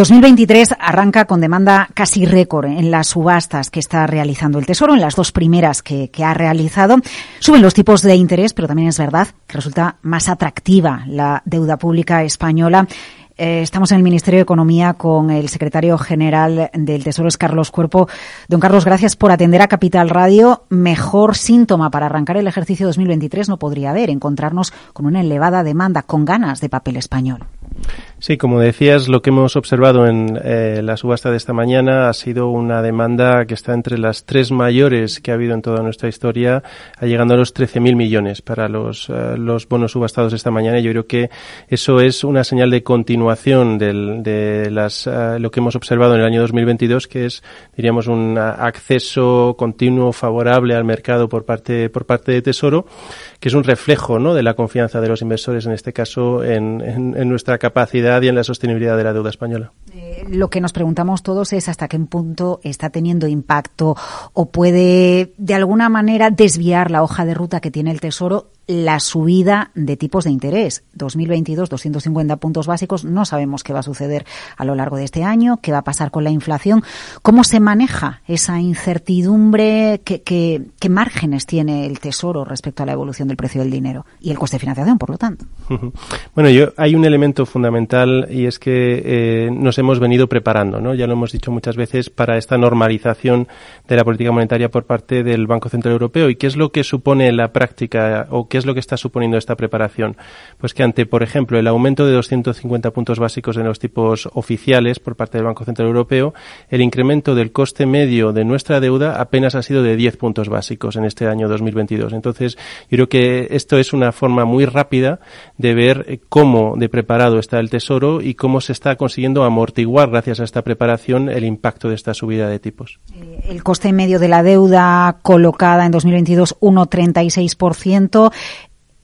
2023 arranca con demanda casi récord en las subastas que está realizando el Tesoro, en las dos primeras que, ha realizado. Suben los tipos de interés, pero también es verdad que resulta más atractiva la deuda pública española. Eh, estamos en el Ministerio de Economía con el secretario general del Tesoro, es Carlos Cuerpo. Don Carlos, gracias por atender a Capital Radio. Mejor síntoma para arrancar el ejercicio 2023 no podría haber, encontrarnos con una elevada demanda, con ganas de papel español. Sí, como decías, lo que hemos observado en eh, la subasta de esta mañana ha sido una demanda que está entre las tres mayores que ha habido en toda nuestra historia, llegando a los 13.000 millones para los, eh, los bonos subastados esta mañana. Yo creo que eso es una señal de continuación del, de las, eh, lo que hemos observado en el año 2022, que es, diríamos, un acceso continuo favorable al mercado por parte, por parte de Tesoro, que es un reflejo ¿no? de la confianza de los inversores, en este caso, en, en, en nuestra capacidad en la sostenibilidad de la deuda española. Eh, lo que nos preguntamos todos es hasta qué punto está teniendo impacto o puede de alguna manera desviar la hoja de ruta que tiene el Tesoro la subida de tipos de interés. 2022, 250 puntos básicos. No sabemos qué va a suceder a lo largo de este año, qué va a pasar con la inflación. ¿Cómo se maneja esa incertidumbre? ¿Qué, qué, márgenes tiene el Tesoro respecto a la evolución del precio del dinero y el coste de financiación, por lo tanto? Bueno, yo, hay un elemento fundamental y es que eh, nos hemos venido preparando, ¿no? Ya lo hemos dicho muchas veces, para esta normalización de la política monetaria por parte del Banco Central Europeo. ¿Y qué es lo que supone la práctica o qué es lo que está suponiendo esta preparación? Pues que ante, por ejemplo, el aumento de 250 puntos básicos en los tipos oficiales por parte del Banco Central Europeo, el incremento del coste medio de nuestra deuda apenas ha sido de 10 puntos básicos en este año 2022. Entonces, yo creo que esto es una forma muy rápida de ver eh, cómo de preparado está el Tesoro y cómo se está consiguiendo amortiguar, gracias a esta preparación, el impacto de esta subida de tipos. Eh, el coste medio de la deuda colocada en 2022, 1,36%.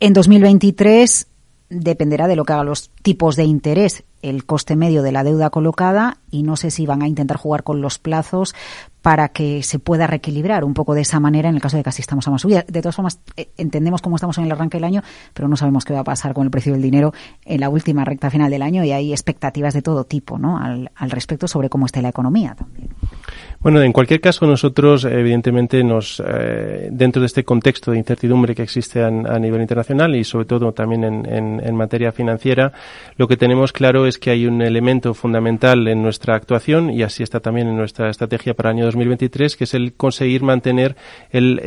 En 2023 dependerá de lo que hagan los tipos de interés, el coste medio de la deuda colocada y no sé si van a intentar jugar con los plazos para que se pueda reequilibrar un poco de esa manera en el caso de que así estamos a más subida. De todas formas, eh, entendemos cómo estamos en el arranque del año, pero no sabemos qué va a pasar con el precio del dinero en la última recta final del año y hay expectativas de todo tipo ¿no? al, al respecto sobre cómo esté la economía también. Bueno, en cualquier caso, nosotros, evidentemente, nos, eh, dentro de este contexto de incertidumbre que existe a, nivel internacional y sobre todo también en, materia financiera, lo que tenemos claro es que hay un elemento fundamental en nuestra actuación y así está también en nuestra estrategia para el año 2023, que es el conseguir mantener el,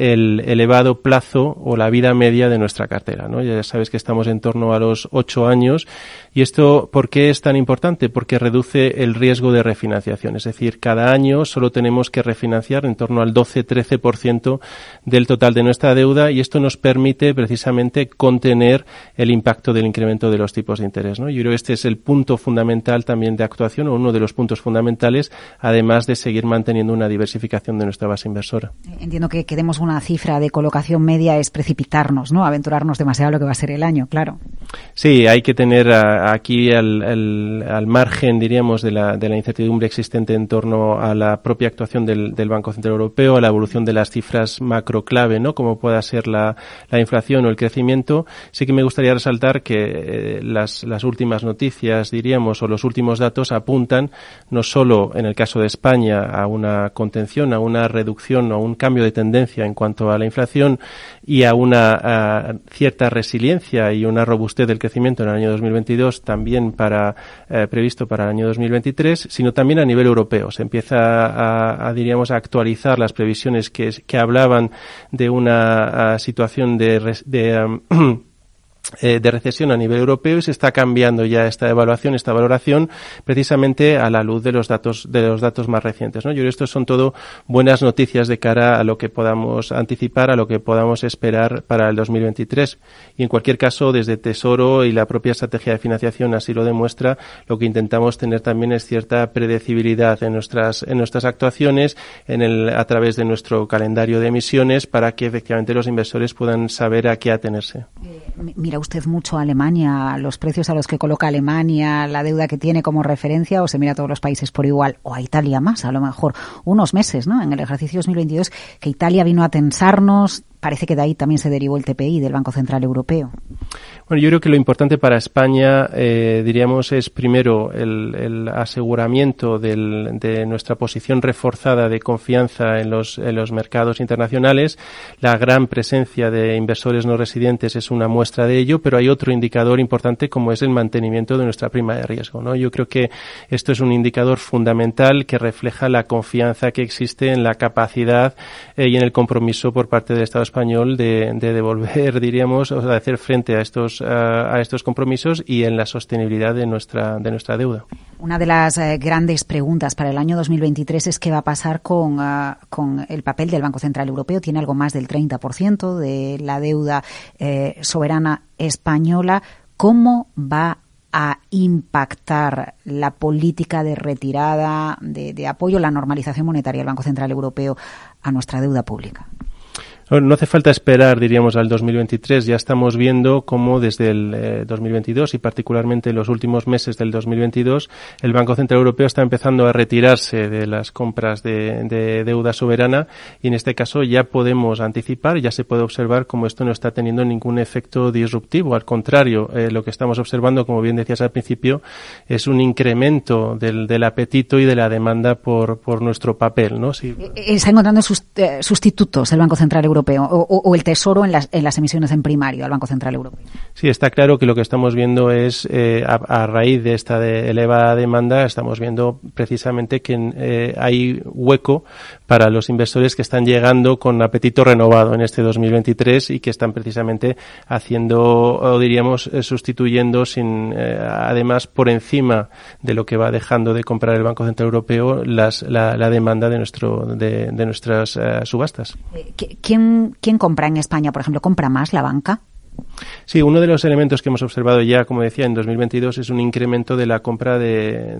elevado plazo o la vida media de nuestra cartera. ¿no? Ya sabes que estamos en torno a los ocho años y esto, ¿por qué es tan importante? Porque reduce el riesgo de refinanciación. Es decir, cada año solo tenemos que refinanciar en torno al 12-13% del total de nuestra deuda y esto nos permite precisamente contener el impacto del incremento de los tipos de interés. ¿no? Yo creo que este es el punto fundamental también de actuación o uno de los puntos fundamentales, además de seguir manteniendo una diversificación de nuestra base inversora. Entiendo que queremos una cifra de colocación media es precipitarnos, ¿no? aventurarnos demasiado a lo que va a ser el año, claro. Sí, hay que tener aquí al, al, margen, diríamos, de la, de la incertidumbre existente en torno a la propia actuación del, del, Banco Central Europeo, a la evolución de las cifras macro clave, ¿no? Como pueda ser la, la inflación o el crecimiento. Sí que me gustaría resaltar que eh, las, las últimas noticias, diríamos, o los últimos datos apuntan no solo en el caso de España a una contención, a una reducción o a un cambio de tendencia en cuanto a la inflación y a una cierta resiliencia y una robustez del crecimiento en el año 2022 también para eh, previsto para el año 2023, sino también a nivel europeo. Se empieza a, diríamos, a actualizar las previsiones que, que hablaban de una situación de, de eh, de recesión a nivel europeo y se está cambiando ya esta evaluación, esta valoración, precisamente a la luz de los datos, de los datos más recientes. ¿no? Yo creo que esto son todo buenas noticias de cara a lo que podamos anticipar, a lo que podamos esperar para el 2023. Y en cualquier caso, desde Tesoro y la propia estrategia de financiación así lo demuestra, lo que intentamos tener también es cierta predecibilidad en nuestras, en nuestras actuaciones, en el, a través de nuestro calendario de emisiones, para que efectivamente los inversores puedan saber a qué atenerse. Eh, mira usted mucho a Alemania, los precios a los que coloca Alemania, la deuda que tiene como referencia, o se mira a todos los países por igual, o a Italia más, a lo mejor unos meses, ¿no? En el ejercicio 2022, que Italia vino a tensarnos, parece que de ahí también se derivó el TPI del Banco Central Europeo. Bueno, yo creo que lo importante para España, eh, diríamos, es primero el, aseguramiento de nuestra posición reforzada de confianza en los, en los mercados internacionales. La gran presencia de inversores no residentes es una muestra de ello, pero hay otro indicador importante como es el mantenimiento de nuestra prima de riesgo. ¿no? Yo creo que esto es un indicador fundamental que refleja la confianza que existe en la capacidad eh, y en el compromiso por parte del Estado español de, de devolver, diríamos, o sea, de hacer frente a estos, a, estos compromisos y en la sostenibilidad de nuestra, de nuestra deuda. Una de las eh, grandes preguntas para el año 2023 es qué va a pasar con, ah, con el papel del Banco Central Europeo. Tiene algo más del 30% de la deuda eh, soberana española. ¿Cómo va a impactar la política de retirada, de, de apoyo la normalización monetaria del Banco Central Europeo a nuestra deuda pública? No hace falta esperar, diríamos, al 2023. Ya estamos viendo cómo desde el 2022 eh, y particularmente en los últimos meses del 2022 el Banco Central Europeo está empezando a retirarse de las compras de, deuda soberana y en este caso ya podemos anticipar, ya se puede observar cómo esto no está teniendo ningún efecto disruptivo. Al contrario, eh, lo que estamos observando, como bien decías al principio, es un incremento del, apetito y de la demanda por, por nuestro papel. ¿no? Eh, está encontrando sustitutos el Banco Central Europeo o, el Tesoro en las, emisiones en primario al Banco Central Europeo. Sí, está claro que lo que estamos viendo es, eh, a, raíz de esta elevada demanda, estamos viendo precisamente que eh, hay hueco para los inversores que están llegando con apetito renovado en este 2023 y que están precisamente haciendo, o diríamos, eh, sustituyendo sin, además, por encima de lo que va dejando de comprar el Banco Central Europeo, las, la, demanda de, nuestro, de, nuestras subastas. ¿Quién ¿quién, compra en España, por ejemplo? ¿Compra más la banca? Sí, uno de los elementos que hemos observado ya, como decía, en 2022 es un incremento de la compra de,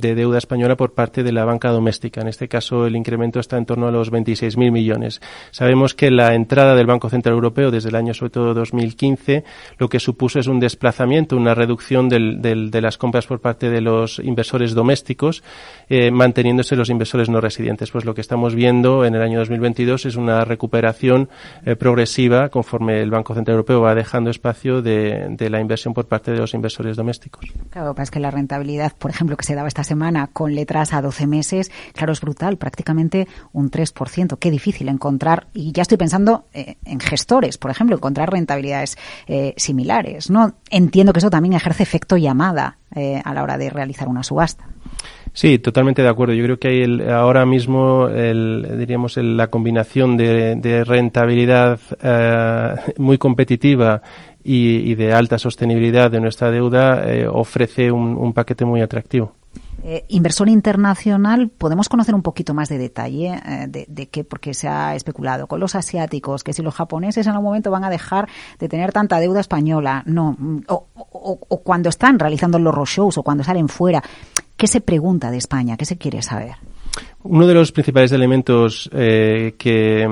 deuda española por parte de la banca doméstica. En este caso, el incremento está en torno a los 26.000 millones. Sabemos que la entrada del Banco Central Europeo desde el año, sobre todo 2015, lo que supuso es un desplazamiento, una reducción de las compras por parte de los inversores domésticos, eh, manteniéndose los inversores no residentes. Pues lo que estamos viendo en el año 2022 es una recuperación eh, progresiva conforme el Banco Central Europeo va dejando espacio de, la inversión por parte de los inversores domésticos. Claro, es que la rentabilidad, por ejemplo, que se daba esta semana con letras a 12 meses, claro, es brutal, prácticamente un 3%. Qué difícil encontrar, y ya estoy pensando eh, en gestores, por ejemplo, encontrar rentabilidades eh, similares. ¿no? Entiendo que eso también ejerce efecto llamada eh, a la hora de realizar una subasta. Sí, totalmente de acuerdo. Yo creo que hay el, ahora mismo, el, diríamos, la combinación de, rentabilidad eh, muy competitiva y, de alta sostenibilidad de nuestra deuda eh, ofrece un, paquete muy atractivo. Eh, inversor internacional, ¿podemos conocer un poquito más de detalle de, de, qué? Porque se ha especulado con los asiáticos, que si los japoneses en algún momento van a dejar de tener tanta deuda española, no, o, o cuando están realizando los roadshows o cuando salen fuera, ¿Qué se pregunta de España? ¿Qué se quiere saber? Uno de los principales elementos eh, que,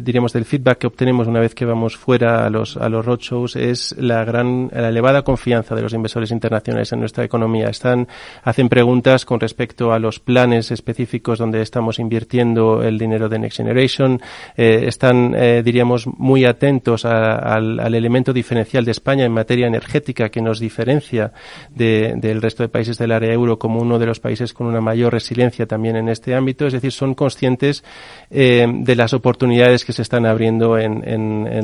diríamos, del feedback que obtenemos una vez que vamos fuera a los, a los roadshows es la gran, la elevada confianza de los inversores internacionales en nuestra economía. Están, hacen preguntas con respecto a los planes específicos donde estamos invirtiendo el dinero de Next Generation. Eh, están, eh, diríamos, muy atentos al, al, elemento diferencial de España en materia energética que nos diferencia de, del resto de países del área euro como uno de los países con una mayor resiliencia también en en este ámbito, es decir, son conscientes eh, de las oportunidades que se están abriendo en,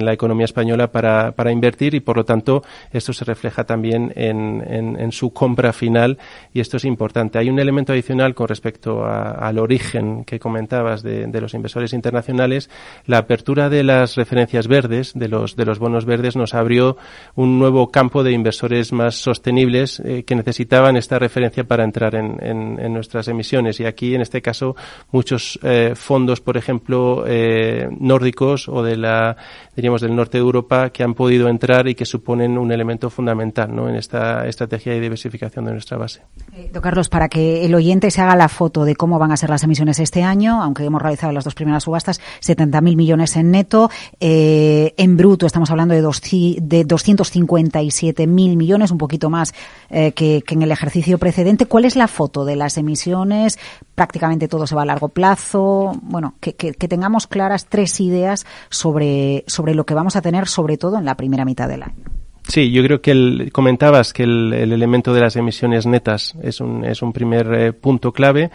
la economía española para, invertir y, por lo tanto, esto se refleja también en, su compra final y esto es importante. Hay un elemento adicional con respecto al origen que comentabas de, los inversores internacionales. La apertura de las referencias verdes, de los, de los bonos verdes, nos abrió un nuevo campo de inversores más sostenibles eh, que necesitaban esta referencia para entrar en, nuestras emisiones. Y aquí, en este caso muchos eh, fondos, por ejemplo, eh, nórdicos o de la, diríamos, del norte de Europa que han podido entrar y que suponen un elemento fundamental ¿no? en esta estrategia de diversificación de nuestra base. Eh, don Carlos, para que el oyente se haga la foto de cómo van a ser las emisiones este año, aunque hemos realizado las dos primeras subastas, 70.000 millones en neto, en bruto estamos hablando de, dos, de 257.000 millones, un poquito más que en el ejercicio precedente. ¿Cuál es la foto de las emisiones prácticamente todo se va a largo plazo. Bueno, que, tengamos claras tres ideas sobre, sobre lo que vamos a tener, sobre todo en la primera mitad del año. Sí, yo creo que el, comentabas que el, el, elemento de las emisiones netas es un, es un primer eh, punto clave.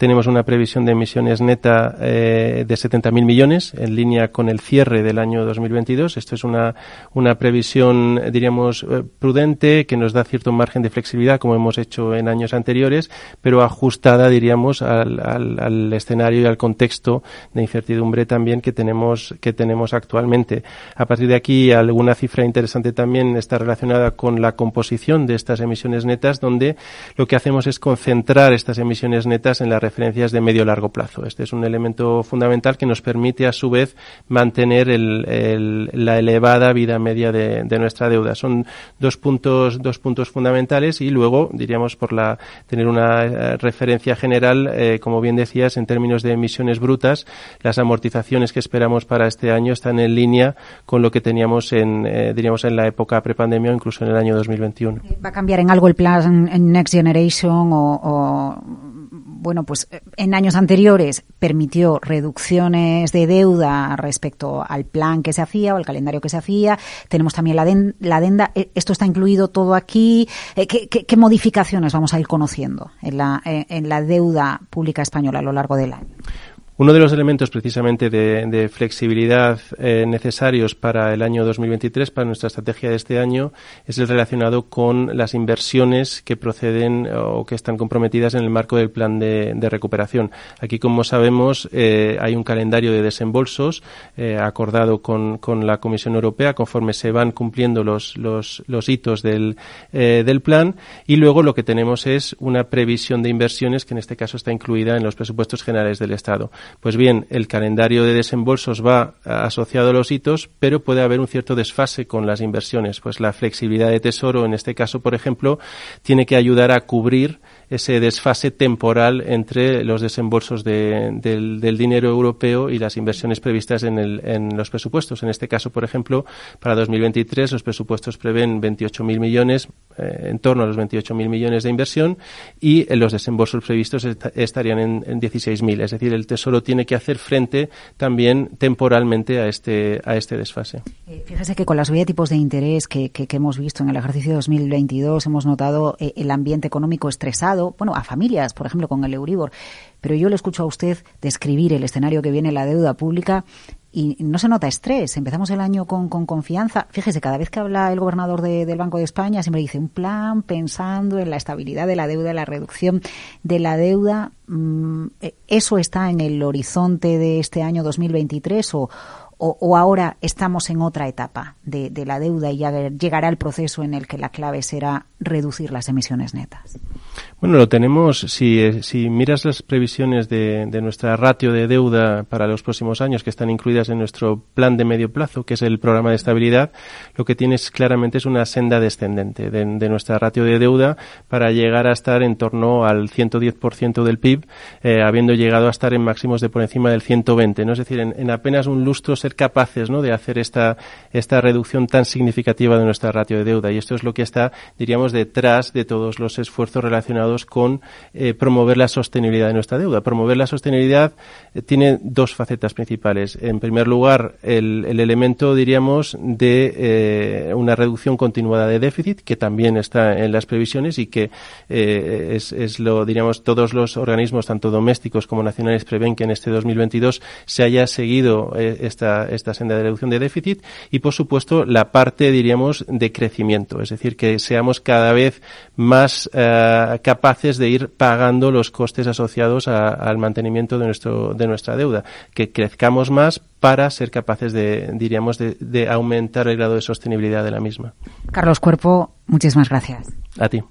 Tenemos una previsión de emisiones neta eh, de 70.000 millones en línea con el cierre del año 2022. Esto es una, una previsión, diríamos, eh, prudente que nos da cierto margen de flexibilidad como hemos hecho en años anteriores, pero ajustada, diríamos, al, al, al escenario y al contexto de incertidumbre también que tenemos, que tenemos actualmente. A partir de aquí, alguna cifra interesante también está relacionada con la composición de estas emisiones netas, donde lo que hacemos es concentrar estas emisiones netas en las referencias de medio largo plazo. Este es un elemento fundamental que nos permite, a su vez, mantener el, el, la elevada vida media de, de, nuestra deuda. Son dos puntos, dos puntos fundamentales y luego, diríamos, por la tener una eh, referencia general, eh, como bien decías, en términos de emisiones brutas, las amortizaciones que esperamos para este año están en línea con lo que teníamos en, eh, diríamos, en la época prepandemia o incluso en el año 2021. ¿Va a cambiar en algo el plan Next Generation o, o bueno, pues en años anteriores permitió reducciones de deuda respecto al plan que se hacía o al calendario que se hacía. Tenemos también la, den, la adenda. ¿Esto está incluido todo aquí? ¿Qué, qué, qué modificaciones vamos a ir conociendo en la, en la deuda pública española a lo largo del año? Uno de los elementos precisamente de, flexibilidad eh, necesarios para el año 2023, para nuestra estrategia de este año, es el relacionado con las inversiones que proceden o que están comprometidas en el marco del plan de, recuperación. Aquí, como sabemos, eh, hay un calendario de desembolsos eh, acordado con, con, la Comisión Europea conforme se van cumpliendo los, los, los hitos del, eh, del plan y luego lo que tenemos es una previsión de inversiones que en este caso está incluida en los presupuestos generales del Estado. Pues bien, el calendario de desembolsos va asociado a los hitos, pero puede haber un cierto desfase con las inversiones. Pues la flexibilidad de tesoro, en este caso, por ejemplo, tiene que ayudar a cubrir ese desfase temporal entre los desembolsos de, del, dinero europeo y las inversiones previstas en, el, en, los presupuestos. En este caso, por ejemplo, para 2023 los presupuestos prevén 28.000 millones, eh, en torno a los 28.000 millones de inversión y eh, los desembolsos previstos est estarían en, en 16.000. Es decir, el Tesoro tiene que hacer frente también temporalmente a este, a este desfase. Eh, fíjese que con la subida de tipos de interés que hemos visto en el ejercicio 2022 hemos notado eh, el ambiente económico estresado bueno, a familias, por ejemplo, con el Euribor. Pero yo le escucho a usted describir el escenario que viene la deuda pública y no se nota estrés. Empezamos el año con, con confianza. Fíjese, cada vez que habla el gobernador de, del Banco de España, siempre dice un plan pensando en la estabilidad de la deuda, la reducción de la deuda. Mm, ¿Eso está en el horizonte de este año 2023 o, o, ahora estamos en otra etapa de, la deuda y ya llegará el proceso en el que la clave será reducir las emisiones netas? Bueno, lo tenemos, si, si miras las previsiones de, nuestra ratio de deuda para los próximos años que están incluidas en nuestro plan de medio plazo, que es el programa de estabilidad, lo que tienes claramente es una senda descendente de, nuestra ratio de deuda para llegar a estar en torno al 110% del PIB, eh, habiendo llegado a estar en máximos de por encima del 120, ¿no? Es decir, en, en apenas un lustro capaces, ¿no?, de hacer esta, esta reducción tan significativa de nuestra ratio de deuda. Y esto es lo que está, diríamos, detrás de todos los esfuerzos relacionados con eh, promover la sostenibilidad de nuestra deuda. Promover la sostenibilidad eh, tiene dos facetas principales. En primer lugar, el, el elemento, diríamos, de eh, una reducción continuada de déficit, que también está en las previsiones y que es, es, lo, diríamos, todos los organismos, tanto domésticos como nacionales, prevén que en este 2022 se haya seguido eh, esta, esta senda de reducción de déficit y, por supuesto, la parte, diríamos, de crecimiento. Es decir, que seamos cada vez más uh, capaces de ir pagando los costes asociados a, al mantenimiento de, nuestro, de nuestra deuda, que crezcamos más para ser capaces de, diríamos, de, de aumentar el grado de sostenibilidad de la misma. Carlos Cuerpo, muchísimas gracias. A ti.